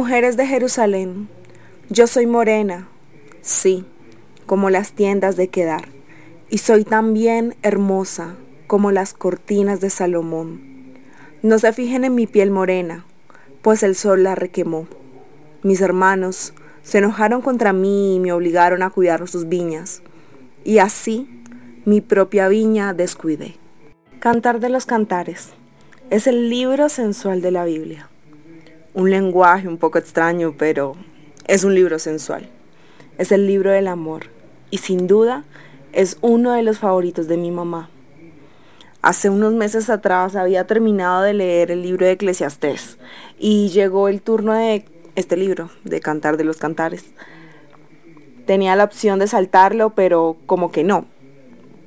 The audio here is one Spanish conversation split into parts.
Mujeres de Jerusalén, yo soy morena, sí, como las tiendas de Quedar, y soy también hermosa como las cortinas de Salomón. No se fijen en mi piel morena, pues el sol la requemó. Mis hermanos se enojaron contra mí y me obligaron a cuidar sus viñas, y así mi propia viña descuidé. Cantar de los Cantares es el libro sensual de la Biblia un lenguaje un poco extraño, pero es un libro sensual. Es el libro del amor y sin duda es uno de los favoritos de mi mamá. Hace unos meses atrás había terminado de leer el libro de Eclesiastés y llegó el turno de este libro, de Cantar de los Cantares. Tenía la opción de saltarlo, pero como que no,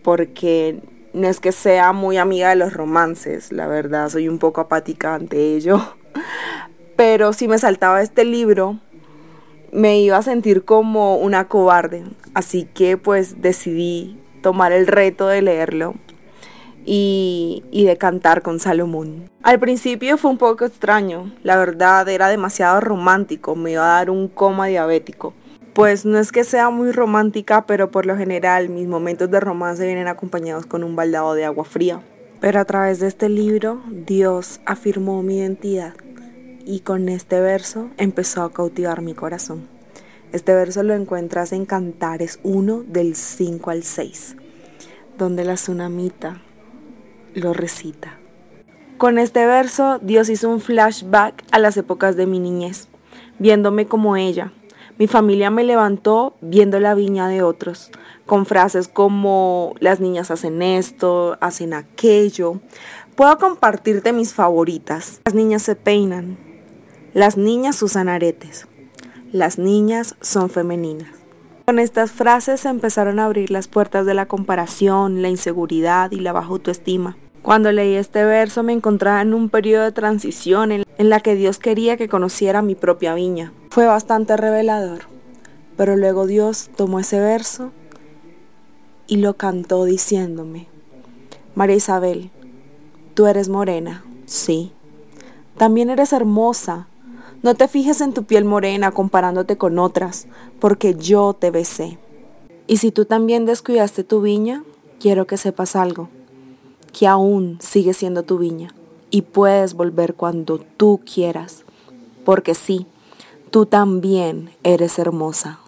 porque no es que sea muy amiga de los romances, la verdad, soy un poco apática ante ello pero si me saltaba este libro, me iba a sentir como una cobarde. Así que pues decidí tomar el reto de leerlo y, de cantar con Salomón. Al principio fue un poco extraño, la verdad era demasiado romántico, me iba a dar un coma diabético. Pues no es que sea muy romántica, pero por lo general mis momentos de romance vienen acompañados con un baldado de agua fría. Pero a través de este libro, Dios afirmó mi identidad y con este verso empezó a cautivar mi corazón. Este verso lo encuentras en Cantares 1 del 5 al 6, donde la tsunamita lo recita. Con este verso Dios hizo un flashback a las épocas de mi niñez, viéndome como ella. Mi familia me levantó viendo la viña de otros, con frases como las niñas hacen esto, hacen aquello. Puedo compartirte mis favoritas. Las niñas se peinan, las niñas usan aretes. Las niñas son femeninas. Con estas frases se empezaron a abrir las puertas de la comparación, la inseguridad y la baja autoestima. Cuando leí este verso me encontraba en un periodo de transición en, la que Dios quería que conociera mi propia viña. Fue bastante revelador, pero luego Dios tomó ese verso y lo cantó diciéndome, María Isabel, tú eres morena, sí. También eres hermosa, no te fijes en tu piel morena comparándote con otras, porque yo te besé. Y si tú también descuidaste tu viña, quiero que sepas algo, que aún sigue siendo tu viña y puedes volver cuando tú quieras, porque sí, tú también eres hermosa.